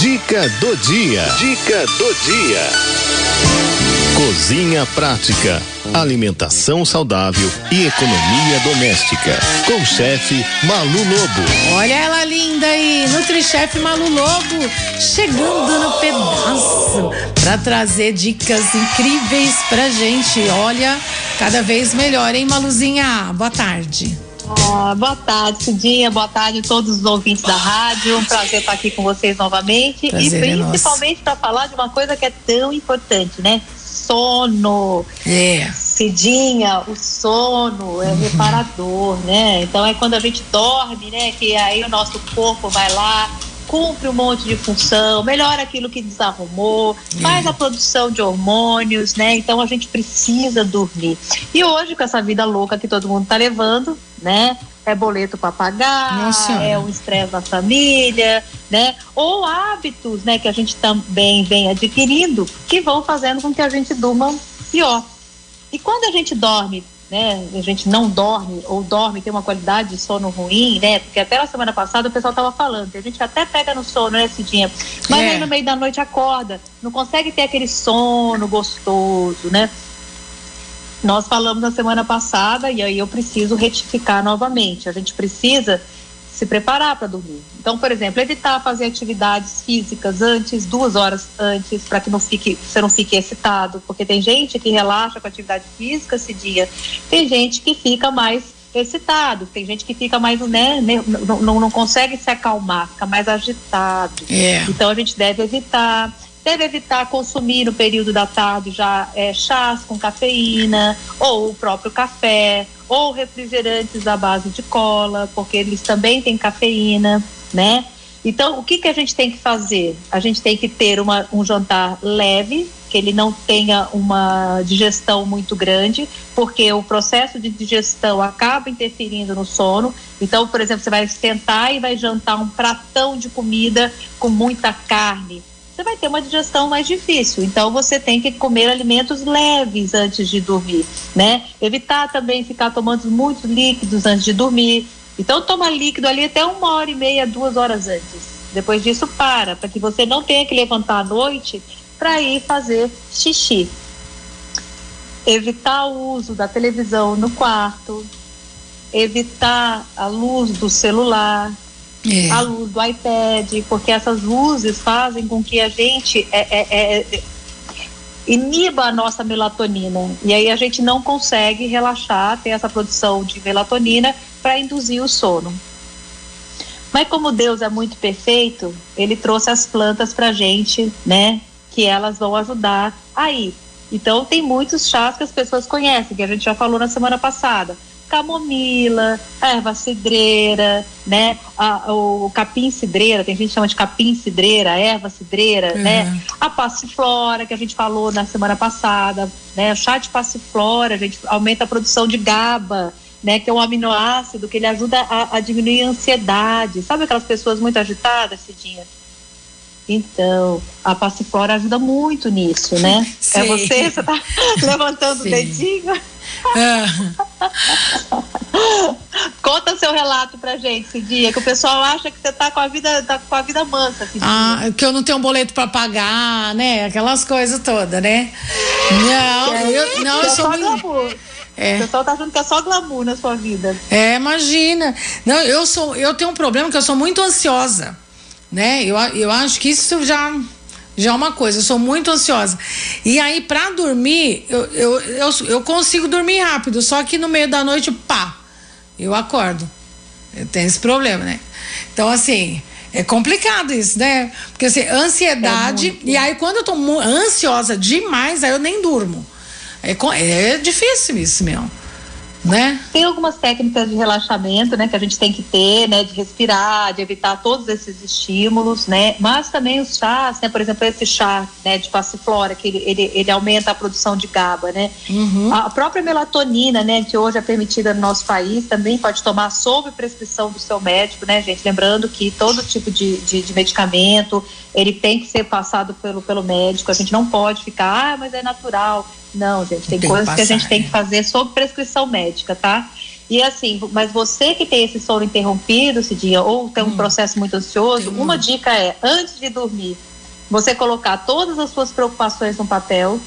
Dica do dia. Dica do dia. Cozinha prática, alimentação saudável e economia doméstica. Com o chefe Malu Lobo. Olha ela linda aí, Nutrichef Malu Lobo, chegando no pedaço para trazer dicas incríveis pra gente. Olha, cada vez melhor, hein, Maluzinha? Boa tarde. Ah, boa tarde, Cidinha. Boa tarde a todos os ouvintes da rádio. Um prazer estar aqui com vocês novamente. Prazer é e principalmente para falar de uma coisa que é tão importante, né? Sono. É. Cidinha, o sono é reparador, né? Então é quando a gente dorme, né? Que aí o nosso corpo vai lá, cumpre um monte de função, melhora aquilo que desarrumou, faz a produção de hormônios, né? Então a gente precisa dormir. E hoje, com essa vida louca que todo mundo tá levando, né? É boleto para pagar, Nossa. é um estresse da família, né? Ou hábitos, né, que a gente também vem adquirindo, que vão fazendo com que a gente durma pior. E quando a gente dorme, né, a gente não dorme ou dorme tem uma qualidade de sono ruim, né? Porque até na semana passada o pessoal tava falando, a gente até pega no sono, né, Cidinha? Mas É. aí no meio da noite acorda, não consegue ter aquele sono gostoso, né? Nós falamos na semana passada e aí eu preciso retificar novamente. A gente precisa se preparar para dormir. Então, por exemplo, evitar fazer atividades físicas antes, duas horas antes, para que não fique, você não fique excitado, porque tem gente que relaxa com atividade física esse dia, tem gente que fica mais excitado, tem gente que fica mais, né, não, não, não consegue se acalmar, fica mais agitado. É. Então a gente deve evitar. Deve evitar consumir no período da tarde já é, chás com cafeína, ou o próprio café, ou refrigerantes à base de cola, porque eles também têm cafeína, né? Então, o que, que a gente tem que fazer? A gente tem que ter uma, um jantar leve, que ele não tenha uma digestão muito grande, porque o processo de digestão acaba interferindo no sono. Então, por exemplo, você vai sentar e vai jantar um pratão de comida com muita carne. Você vai ter uma digestão mais difícil. Então, você tem que comer alimentos leves antes de dormir, né? Evitar também ficar tomando muitos líquidos antes de dormir. Então, toma líquido ali até uma hora e meia, duas horas antes. Depois disso, para, para que você não tenha que levantar à noite para ir fazer xixi. Evitar o uso da televisão no quarto, evitar a luz do celular, É. a luz do iPad, porque essas luzes fazem com que a gente é, é, é, iniba a nossa melatonina. E aí a gente não consegue relaxar, ter essa produção de melatonina para induzir o sono. Mas como Deus é muito perfeito, ele trouxe as plantas pra gente, né? Que elas vão ajudar aí. Então tem muitos chás que as pessoas conhecem, que a gente já falou na semana passada. Camomila, erva cidreira, né? A- o capim cidreira, tem gente que chama de capim cidreira, erva cidreira, né? A passiflora, que a gente falou na semana passada, né? O chá de passiflora, a gente aumenta a produção de GABA, né? Que é um aminoácido que ele ajuda a, a diminuir a ansiedade. Sabe aquelas pessoas muito agitadas, Cidinha? Então, a passiflora ajuda muito nisso, né? Sei. É você, você tá levantando Sei. o dedinho. Ah, Conta seu relato pra gente, Cidinha, que o pessoal acha que você tá com a vida, tá com a vida mansa, Cidinha. ah, que eu não tenho um boleto para pagar, né? Aquelas coisas todas, né? Não, eu, não, eu é sou muito. É. O pessoal tá achando que é só glamour na sua vida. É, imagina. Não, eu sou, eu tenho um problema que eu sou muito ansiosa, né? Eu, eu acho que isso já já é uma coisa. Eu sou muito ansiosa. E aí para dormir, eu, eu, eu, eu consigo dormir rápido, só que no meio da noite, pá, eu acordo. Eu tenho esse problema, né? Então assim, é complicado isso, né? Porque assim, ansiedade e aí quando eu tô ansiosa demais, aí eu nem durmo. É, é difícil isso mesmo, né? Tem algumas técnicas de relaxamento, né, que a gente tem que ter, né, de respirar, de evitar todos esses estímulos, né, mas também os chás, né, por exemplo, esse chá, né, de passiflora, que ele, ele, ele aumenta a produção de GABA, né, Uhum. a própria melatonina, né, que hoje é permitida no nosso país, também pode tomar sob prescrição do seu médico, né, gente, lembrando que todo tipo de, de, de medicamento, ele tem que ser passado pelo, pelo médico, a gente não pode ficar, ah, mas é natural, não, gente, tem, Tem que coisas que a passar, gente tem que fazer sob prescrição médica, tá? E assim, mas você que tem esse sono interrompido, Cidinha, ou tem um hum, processo muito ansioso, uma dica é, antes de dormir, você colocar todas as suas preocupações no papel.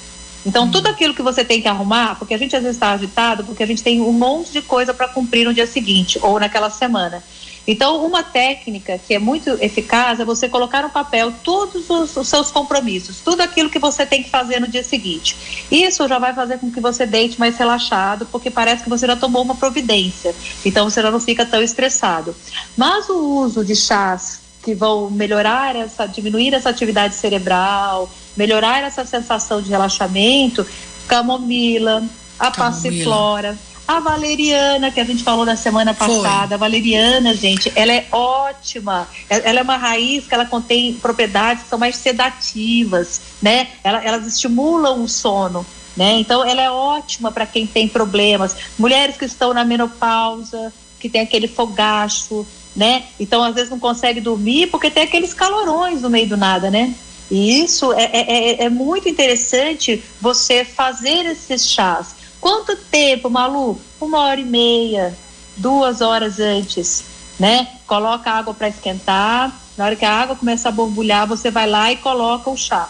Então, hum. tudo aquilo que você tem que arrumar, porque a gente às vezes está agitado, porque a gente tem um monte de coisa para cumprir no dia seguinte ou naquela semana. Então, uma técnica que é muito eficaz é você colocar no papel todos os, os, seus compromissos, tudo aquilo que você tem que fazer no dia seguinte. Isso já vai fazer com que você deite mais relaxado, porque parece que você já tomou uma providência. Então, você já não fica tão estressado. Mas o uso de chás que vão melhorar essa, diminuir essa atividade cerebral, melhorar essa sensação de relaxamento, camomila, a camomila. passiflora a valeriana, que a gente falou na semana passada, Foi. a valeriana, gente, ela é ótima. Ela é uma raiz que ela contém propriedades que são mais sedativas, né? Ela, elas estimulam o sono. Né? Então, ela é ótima para quem tem problemas. Mulheres que estão na menopausa, que tem aquele fogacho, né? Então, às vezes não consegue dormir porque tem aqueles calorões no meio do nada, né? E isso é, é, é, é muito interessante você fazer esses chás. Quanto tempo, Malu? Uma hora e meia, duas horas antes, né? Coloca a água para esquentar. Na hora que a água começa a borbulhar, você vai lá e coloca o chá.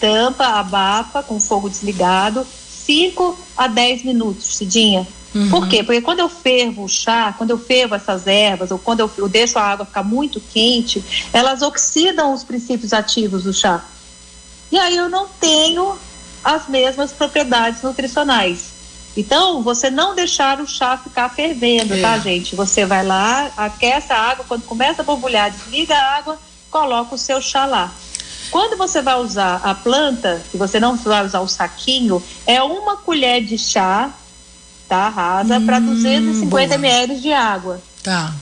Tampa, abafa com fogo desligado, 5 a 10 minutos, Cidinha. Uhum. Por quê? Porque quando eu fervo o chá, quando eu fervo essas ervas, ou quando eu, eu deixo a água ficar muito quente, elas oxidam os princípios ativos do chá. E aí eu não tenho as mesmas propriedades nutricionais. Então, você não deixar o chá ficar fervendo, tá, é. tá, gente? Você vai lá, aquece a água, quando começa a borbulhar, desliga a água, coloca o seu chá lá. Quando você vai usar a planta, que você não vai usar o saquinho, é uma colher de chá, tá, rasa, hum, para 250 ml de água. Tá.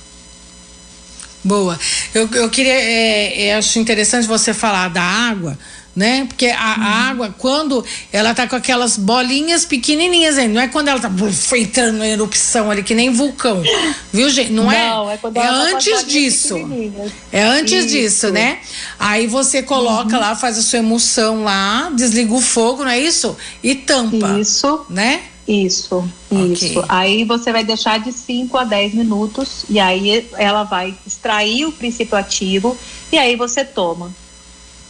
Boa. Eu, eu queria, é, é, acho interessante você falar da água, né? Porque a, uhum. água, quando ela tá com aquelas bolinhas pequenininhas ainda, não é quando ela tá entrando na erupção ali, que nem vulcão, viu, gente? Não, é? não é? é, é antes disso. É antes Isso. disso, né? Aí você coloca uhum. lá, faz a sua emulsão lá, desliga o fogo, não é isso? E tampa. Isso. Né? Isso, isso. Okay. Aí você vai deixar de 5 a 10 minutos e aí ela vai extrair o princípio ativo e aí você toma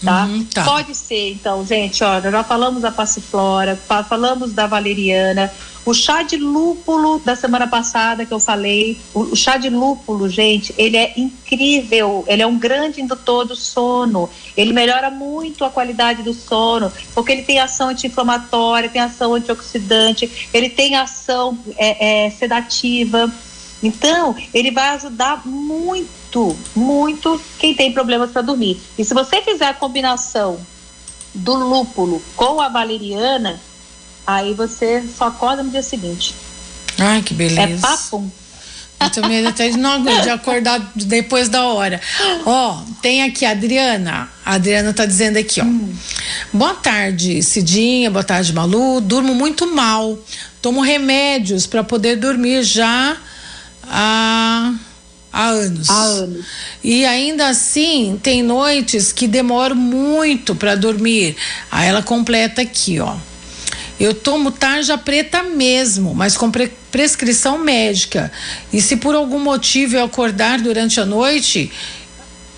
tá? Uhum, tá? Pode ser, então, gente, olha, já falamos da passiflora, falamos da valeriana, o chá de lúpulo da semana passada que eu falei, o, chá de lúpulo, gente, ele é incrível, ele é um grande indutor do sono, ele melhora muito a qualidade do sono, porque ele tem ação anti-inflamatória, tem ação antioxidante, ele tem ação é, é, sedativa. Então, ele vai ajudar muito, muito quem tem problemas para dormir. E se você fizer a combinação do lúpulo com a valeriana, aí você só acorda no dia seguinte. Ai, que beleza. É papo. Eu também até de, não, de acordar depois da hora. Ó, tem aqui a Adriana. A Adriana tá dizendo aqui, ó. Hum. Boa tarde, Cidinha. Boa tarde, Malu. Durmo muito mal. Tomo remédios para poder dormir já há, há anos. Há anos. E ainda assim, tem noites que demoram muito para dormir. Aí ela completa aqui, ó. Eu tomo tarja preta mesmo, mas com pre prescrição médica. E se por algum motivo eu acordar durante a noite,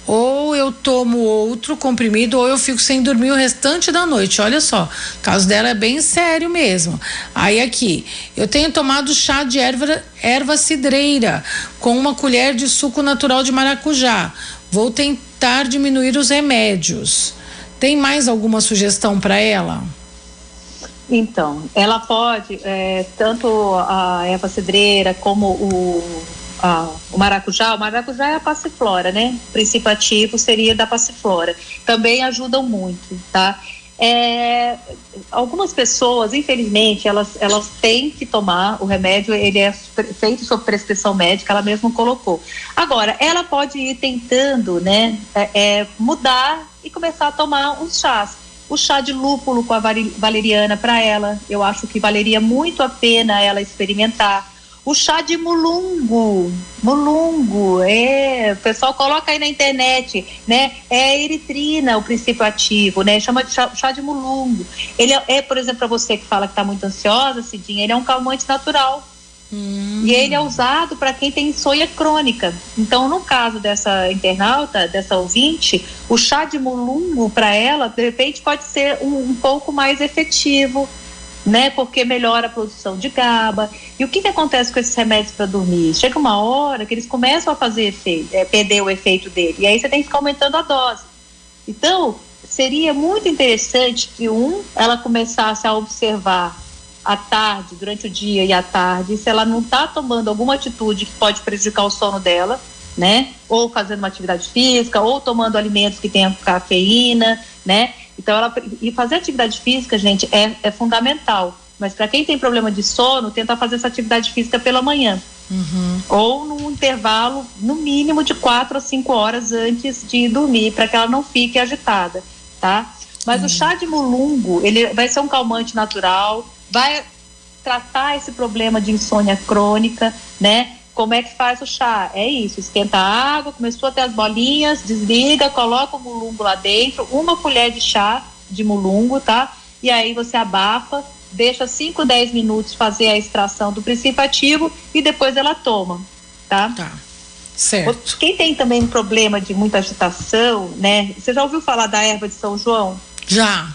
ou eu tomo outro comprimido ou eu fico sem dormir o restante da noite. Olha só, o caso dela é bem sério mesmo. Aí aqui, eu tenho tomado chá de erva, erva cidreira com uma colher de suco natural de maracujá. Vou tentar diminuir os remédios. Tem mais alguma sugestão para ela? Então, ela pode, é, tanto a erva cidreira como o o maracujá, o maracujá é a passiflora, né? O princípio ativo seria da passiflora. Também ajudam muito, tá? É, algumas pessoas, infelizmente, elas, elas têm que tomar o remédio, ele é feito sob prescrição médica, ela mesma colocou. Agora, ela pode ir tentando, né, é, é, mudar e começar a tomar uns chás. O chá de lúpulo com a valeriana para ela, eu acho que valeria muito a pena ela experimentar o chá de mulungo, mulungo, é, o pessoal coloca aí na internet, né? É eritrina o princípio ativo, né? Chama de chá, chá de mulungo. Ele é, é por exemplo, para você que fala que está muito ansiosa, Cidinha, ele é um calmante natural. Hum. E ele é usado para quem tem insônia crônica. Então, no caso dessa internauta, dessa ouvinte, o chá de mulungo para ela, de repente, pode ser um, um, pouco mais efetivo, né? Porque melhora a produção de GABA. E o que, que acontece com esses remédios para dormir? Chega uma hora que eles começam a fazer efeito, é, perder o efeito dele. E aí você tem que ficar aumentando a dose. Então, seria muito interessante que um, ela começasse a observar à tarde, durante o dia e à tarde, se ela não está tomando alguma atitude que pode prejudicar o sono dela, né? Ou fazendo uma atividade física, ou tomando alimentos que tenham cafeína, né? Então, ela, e fazer atividade física, gente, é, é fundamental. Mas para quem tem problema de sono, tenta fazer essa atividade física pela manhã. Uhum. Ou num intervalo, no mínimo, de quatro a cinco horas antes de dormir, para que ela não fique agitada, tá? Mas uhum. o chá de mulungo, ele vai ser um calmante natural, vai tratar esse problema de insônia crônica, né? Como é que faz o chá? É isso, esquenta a água, começou a ter as bolinhas, desliga, coloca o mulungo lá dentro, uma colher de chá de mulungo, tá? E aí você abafa, deixa 5, 10 minutos fazer a extração do princípio ativo e depois ela toma, tá? Tá. Certo. Quem tem também um problema de muita agitação, né? Você já ouviu falar da erva de São João? Já.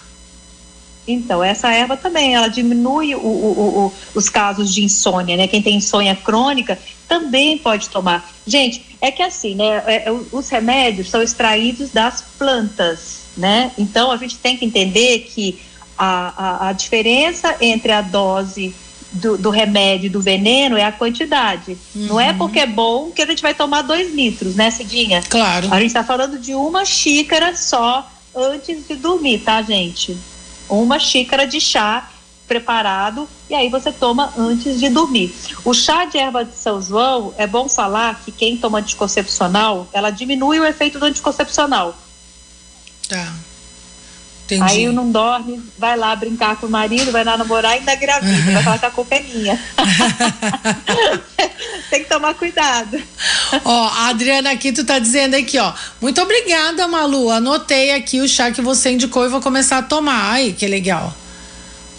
Então, essa erva também, ela diminui o, o, o, os casos de insônia, né? Quem tem insônia crônica também pode tomar. Gente, é que assim, né? É, é os remédios são extraídos das plantas, né? Então, a gente tem que entender que a, a, a diferença entre a dose do, do, remédio e do veneno é a quantidade. Uhum. Não é porque é bom que a gente vai tomar dois litros, né, Cidinha? Claro. A gente está falando de uma xícara só antes de dormir, tá, gente? Uma xícara de chá preparado e aí você toma antes de dormir. O chá de erva de São João, é bom falar que quem toma anticoncepcional, ela diminui o efeito do anticoncepcional. Tá. Entendi. Aí não dorme, vai lá brincar com o marido, vai lá namorar e ainda gravida, vai falar que a culpa é minha. Tem que tomar cuidado. Ó, a Adriana aqui, tu tá dizendo aqui, ó. Muito obrigada, Malu. Anotei aqui o chá que você indicou e vou começar a tomar. Ai, que legal.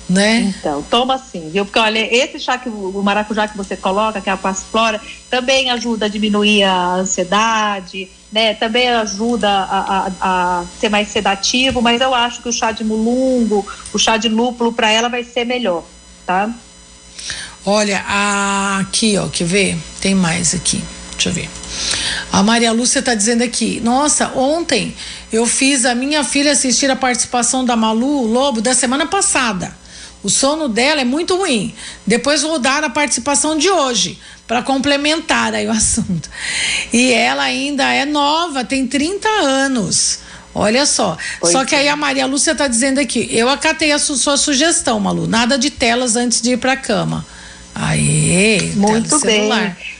Né? Então, toma sim, viu? Porque olha, esse chá que o maracujá que você coloca, que é a passiflora, também ajuda a diminuir a ansiedade, né? Também ajuda a, a, a, ser mais sedativo, mas eu acho que o chá de mulungo, o chá de lúpulo para ela vai ser melhor, tá? Olha, aqui, ó, quer ver? Tem mais aqui. Deixa eu ver. A Maria Lúcia está dizendo aqui: Nossa, ontem eu fiz a minha filha assistir a participação da Malu Lobo da semana passada. O sono dela é muito ruim. Depois vou dar a participação de hoje para complementar aí o assunto. E ela ainda é nova, tem 30 anos. Olha só. Pois só que aí é. a Maria Lúcia está dizendo aqui: eu acatei a su sua sugestão, Malu. Nada de telas antes de ir para a cama. Aí, muito bem.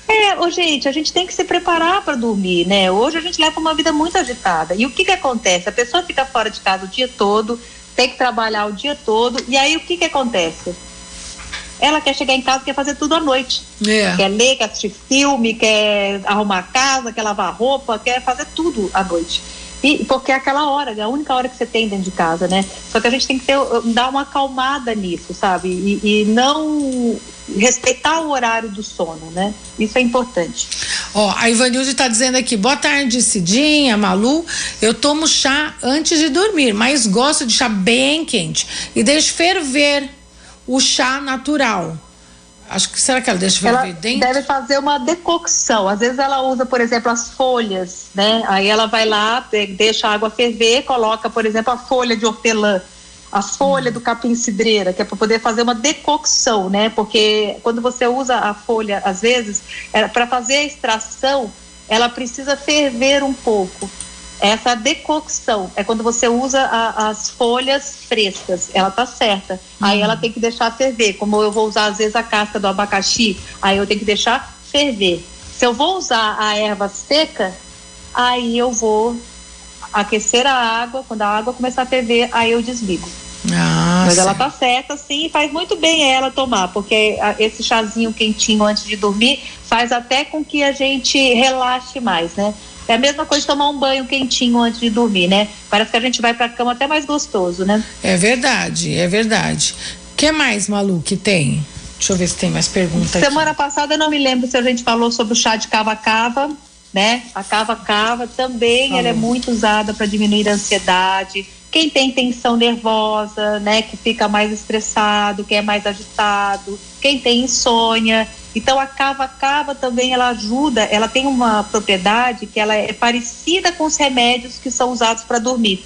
É, ô, gente, a gente tem que se preparar para dormir, né? Hoje a gente leva uma vida muito agitada. E o que que acontece? A pessoa fica fora de casa o dia todo, tem que trabalhar o dia todo. E aí o que que acontece? Ela quer chegar em casa, quer fazer tudo à noite. É. Quer ler, quer assistir filme, quer arrumar a casa, quer lavar roupa, quer fazer tudo à noite. E, porque é aquela hora, é a única hora que você tem dentro de casa, né? Só que a gente tem que ter, dar uma acalmada nisso, sabe? E, e não respeitar o horário do sono, né? Isso é importante. Ó, a Ivanilde está dizendo aqui, boa tarde, Cidinha, Malu. Eu tomo chá antes de dormir, mas gosto de chá bem quente e deixo ferver o chá natural. Acho que será que ela deixa ferver ela dentro? Deve fazer uma decocção. Às vezes ela usa, por exemplo, as folhas, né? Aí ela vai lá, deixa a água ferver, coloca, por exemplo, a folha de hortelã a folha do capim cidreira, que é para poder fazer uma decocção, né? Porque quando você usa a folha, às vezes, é, para fazer a extração, ela precisa ferver um pouco. Essa decocção é quando você usa a, as folhas frescas, ela tá certa. Uhum. Aí ela tem que deixar ferver. Como eu vou usar às vezes a casca do abacaxi, aí eu tenho que deixar ferver. Se eu vou usar a erva seca, aí eu vou aquecer a água, quando a água começar a ferver, aí eu desligo. Ah, Mas sim. ela tá certa, sim, faz muito bem ela tomar, porque esse chazinho quentinho antes de dormir faz até com que a gente relaxe mais, né? É a mesma coisa de tomar um banho quentinho antes de dormir, né? Parece que a gente vai pra cama até mais gostoso, né? É verdade, é verdade. O que mais, Malu, que tem? Deixa eu ver se tem mais perguntas. Semana aqui. passada eu não me lembro se a gente falou sobre o chá de cava-cava, né? A cava-cava também ela é muito usada para diminuir a ansiedade. Quem tem tensão nervosa, né, que fica mais estressado, que é mais agitado, quem tem insônia. Então a cava-cava também ela ajuda, ela tem uma propriedade que ela é parecida com os remédios que são usados para dormir,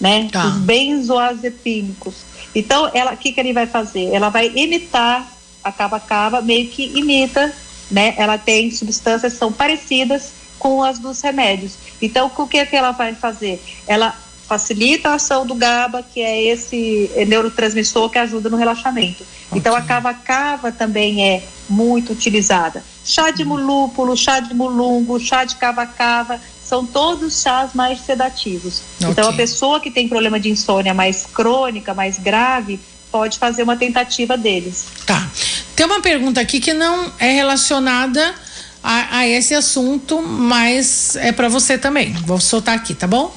né? Tá. Os benzoazepínicos. Então, ela, o que, que ele vai fazer? Ela vai imitar a cava-cava, meio que imita, né? Ela tem substâncias que são parecidas com as dos remédios. Então, o que, que ela vai fazer? Ela facilita a ação do GABA, que é esse neurotransmissor que ajuda no relaxamento. Okay. Então, a cava-cava também é muito utilizada. Chá de mulúpulo, chá de mulungo, chá de cava-cava, são todos chás mais sedativos. Okay. Então, a pessoa que tem problema de insônia mais crônica, mais grave, pode fazer uma tentativa deles. Tá. Tem uma pergunta aqui que não é relacionada a, a esse assunto, mas é para você também. Vou soltar aqui, tá bom?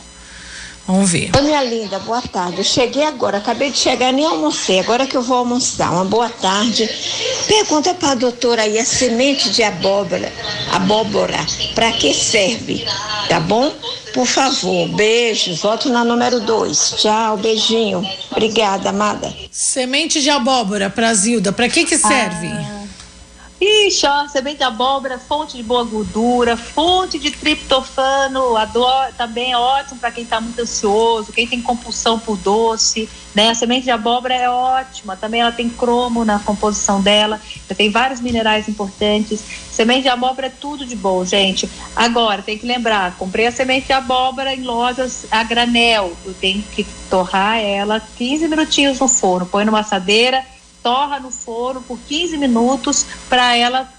Vamos ver. Ô, minha linda, boa tarde. Eu cheguei agora, acabei de chegar, nem almocei. Agora que eu vou almoçar. Uma boa tarde. Pergunta para a doutora aí, a semente de abóbora, abóbora, para que serve? Tá bom? Por favor, beijos. Voto na número 2. Tchau, beijinho. Obrigada, amada. Semente de abóbora para Zilda, para que que serve? Ah. Ó, semente de abóbora, fonte de boa gordura, fonte de triptofano, adoro, também é ótimo para quem está muito ansioso, quem tem compulsão por doce, né? A semente de abóbora é ótima, também ela tem cromo na composição dela, tem vários minerais importantes. Semente de abóbora é tudo de bom, gente. Agora, tem que lembrar, comprei a semente de abóbora em lojas a granel, eu tenho que torrar ela 15 minutinhos no forno, põe numa assadeira, torra no forno por 15 minutos para ela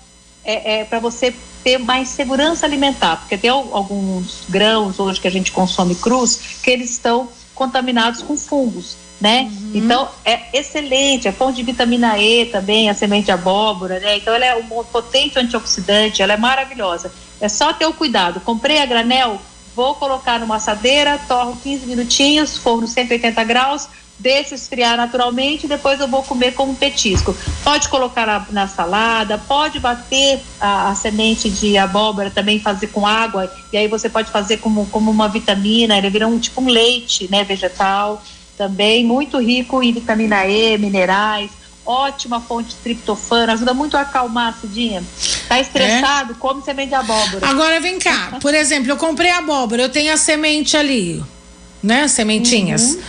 é, é para você ter mais segurança alimentar, porque tem alguns grãos hoje que a gente consome crus que eles estão contaminados com fungos, né? Uhum. Então é excelente, é fonte de vitamina E também, a semente de abóbora, né? Então ela é um potente antioxidante, ela é maravilhosa. É só ter o cuidado. Comprei a granel, vou colocar numa assadeira, torro 15 minutinhos, forno 180 graus, deixo esfriar naturalmente e depois eu vou comer como petisco. Pode colocar na, na salada, pode bater a, a, semente de abóbora também, fazer com água, e aí você pode fazer como, como uma vitamina, ele vira um tipo um leite né, vegetal, também muito rico em vitamina E, minerais, ótima fonte de triptofano, ajuda muito a acalmar, Cidinha. Tá estressado, é? come semente de abóbora. Agora vem cá, por exemplo, eu comprei abóbora, eu tenho a semente ali, né, sementinhas. Uhum.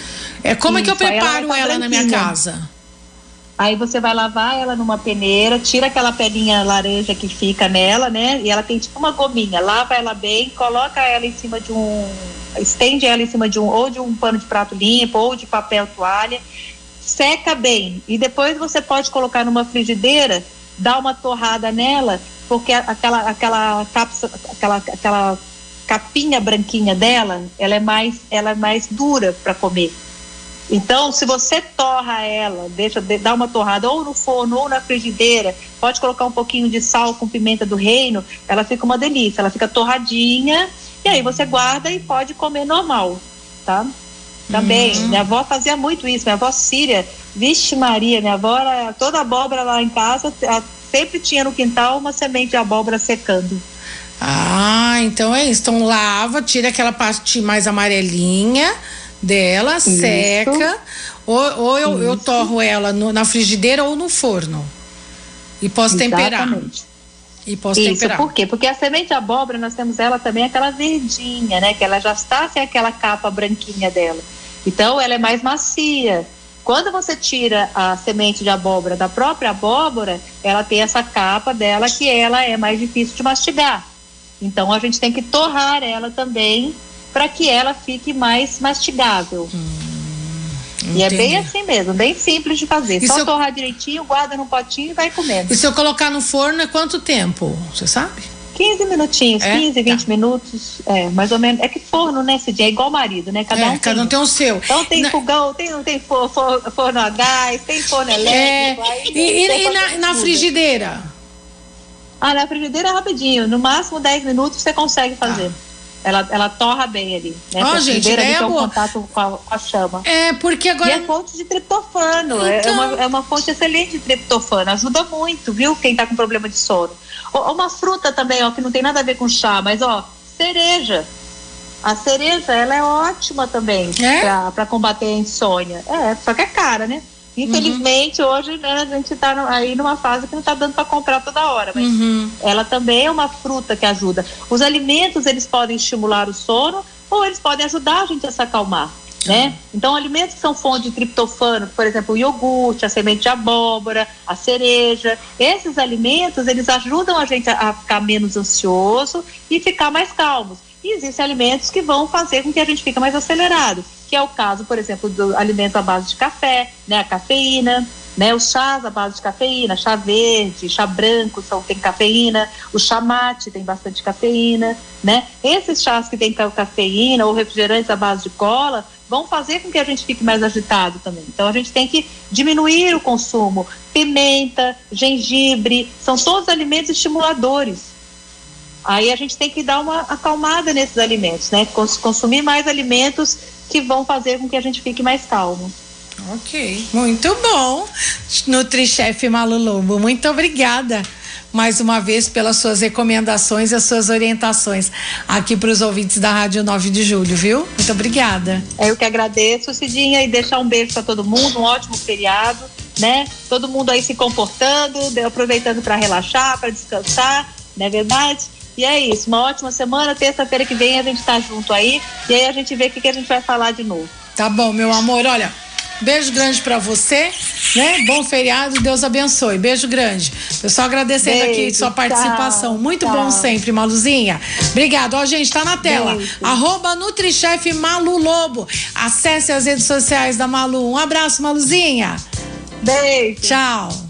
É como Isso, é que eu preparo ela, ela na minha casa? Aí você vai lavar ela numa peneira, tira aquela pelinha laranja que fica nela, né? E ela tem tipo uma gominha. Lava ela bem, coloca ela em cima de um. Estende ela em cima de um, ou de um pano de prato limpo, ou de papel toalha. Seca bem. E depois você pode colocar numa frigideira, dar uma torrada nela, porque aquela, aquela cápsula, aquela, aquela capinha branquinha dela, ela é mais, ela é mais dura para comer. Então, se você torra ela, deixa dá uma torrada ou no forno ou na frigideira, pode colocar um pouquinho de sal com pimenta do reino, ela fica uma delícia, ela fica torradinha e aí você guarda e pode comer normal, tá? Também, uhum. minha avó fazia muito isso, minha avó Síria, vixe Maria, minha avó era toda abóbora lá em casa, sempre tinha no quintal uma semente de abóbora secando. Ah, então é isso. Então lava, tira aquela parte mais amarelinha, dela, Isso. seca, ou, ou eu, eu, torro ela no, na frigideira ou no forno. E posso Exatamente. temperar. E posso Isso, temperar. por quê? Porque a semente de abóbora, nós temos ela também aquela verdinha, né? Que ela já está sem aquela capa branquinha dela. Então, ela é mais macia. Quando você tira a semente de abóbora da própria abóbora, ela tem essa capa dela que ela é mais difícil de mastigar. Então, a gente tem que torrar ela também para que ela fique mais mastigável. Hum, e é bem assim mesmo, bem simples de fazer. E Só eu... torrar direitinho, guarda no potinho e vai comendo. E se eu colocar no forno é quanto tempo? Você sabe? 15 minutinhos, é? 15, 20 tá. minutos, é, mais ou menos. É que forno, né, Cidinha? É igual marido, né? Cada, é, um, cada tem, um tem o seu. Então tem na... fogão, tem, tem forno, forno a gás, tem forno é, elétrico. É, aí, e, e, e na, na frigideira? Ah, na frigideira é rapidinho. No máximo 10 minutos você consegue fazer. Tá. Ela, ela torra bem ali, né? Ó, gente, ideia é boa. o contato com a, com a, chama. É, porque agora... E é fonte de triptofano, então... é, uma, é uma fonte excelente de triptofano, ajuda muito, viu, quem tá com problema de sono. Uma fruta também, ó, que não tem nada a ver com chá, mas, ó, cereja. A cereja, ela é ótima também é? para combater a insônia. É, só que é cara, né? Infelizmente, uhum. hoje né, a gente está aí numa fase que não está dando para comprar toda hora, mas uhum. ela também é uma fruta que ajuda. Os alimentos, eles podem estimular o sono ou eles podem ajudar a gente a se acalmar. Né? Uhum. Então, alimentos que são fonte de triptofano, por exemplo, o iogurte, a semente de abóbora, a cereja, esses alimentos, eles ajudam a gente a, a ficar menos ansioso e ficar mais calmos. E existem alimentos que vão fazer com que a gente fique mais acelerado, que é o caso, por exemplo, do alimento à base de café, né, a cafeína, né, os chás à base de cafeína, chá verde, chá branco são, tem cafeína, o chá mate tem bastante cafeína, né? Esses chás que tem cafeína ou refrigerantes à base de cola vão fazer com que a gente fique mais agitado também. Então a gente tem que diminuir o consumo. Pimenta, gengibre, são todos alimentos estimuladores. Aí a gente tem que dar uma acalmada nesses alimentos, né? Consumir mais alimentos que vão fazer com que a gente fique mais calmo. Ok, muito bom. Nutrichef Malu Lobo, muito obrigada mais uma vez pelas suas recomendações e as suas orientações aqui para os ouvintes da Rádio 9 de Julho, viu? Muito obrigada. É eu que agradeço, Cidinha, e deixar um beijo para todo mundo, um ótimo feriado, né? Todo mundo aí se comportando, aproveitando para relaxar, para descansar, não é verdade? E é isso, uma ótima semana. Terça-feira que vem a gente tá junto aí. E aí a gente vê o que, que a gente vai falar de novo. Tá bom, meu amor. Olha, beijo grande para você, né? Bom feriado, Deus abençoe. Beijo grande. Pessoal agradecendo beijo, aqui sua participação. Tchau, Muito tchau. bom sempre, Maluzinha. Obrigado. Ó, gente, tá na tela. Beijo. Arroba Nutrichef Malu Lobo. Acesse as redes sociais da Malu. Um abraço, Maluzinha. Beijo. Tchau.